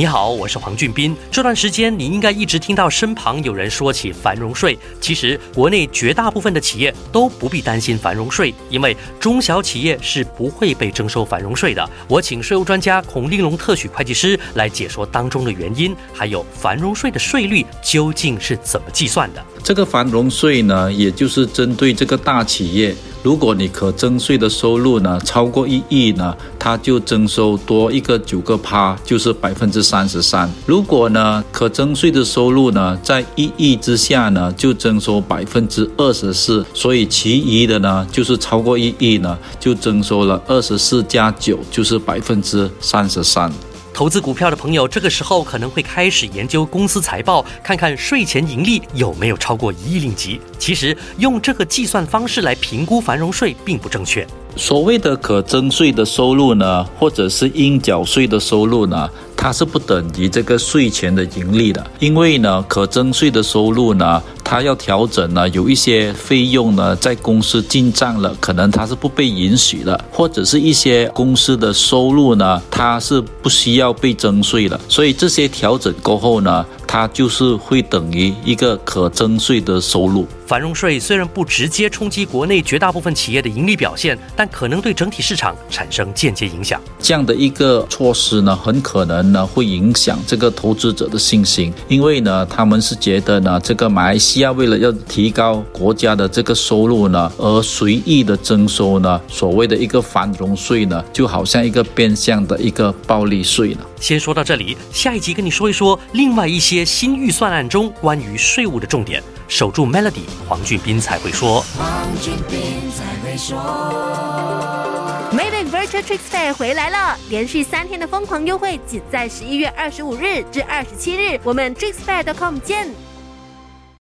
你好，我是黄俊斌。这段时间你应该一直听到身旁有人说起繁荣税。其实国内绝大部分的企业都不必担心繁荣税，因为中小企业是不会被征收繁荣税的。我请税务专家孔令龙特许会计师来解说当中的原因，还有繁荣税的税率究竟是怎么计算的。这个繁荣税呢，也就是针对这个大企业。如果你可征税的收入呢超过一亿呢，它就征收多一个九个趴，就是百分之三十三。如果呢可征税的收入呢在一亿之下呢，就征收百分之二十四。所以其余的呢就是超过一亿呢，就征收了二十四加九，就是百分之三十三。投资股票的朋友，这个时候可能会开始研究公司财报，看看税前盈利有没有超过一亿令吉。其实用这个计算方式来评估繁荣税并不正确。所谓的可征税的收入呢，或者是应缴税的收入呢？它是不等于这个税前的盈利的，因为呢，可征税的收入呢，它要调整呢，有一些费用呢，在公司进账了，可能它是不被允许的，或者是一些公司的收入呢，它是不需要被征税的，所以这些调整过后呢。它就是会等于一个可征税的收入。繁荣税虽然不直接冲击国内绝大部分企业的盈利表现，但可能对整体市场产生间接影响。这样的一个措施呢，很可能呢会影响这个投资者的信心，因为呢他们是觉得呢这个马来西亚为了要提高国家的这个收入呢，而随意的征收呢所谓的一个繁荣税呢，就好像一个变相的一个暴利税呢。先说到这里，下一集跟你说一说另外一些新预算案中关于税务的重点。守住 Melody，黄俊斌才会说。黄俊斌才会说。Maybank Virtual Tricks Fair 回来了，连续三天的疯狂优惠，仅在十一月二十五日至二十七日，我们 Tricks Fair.com 见。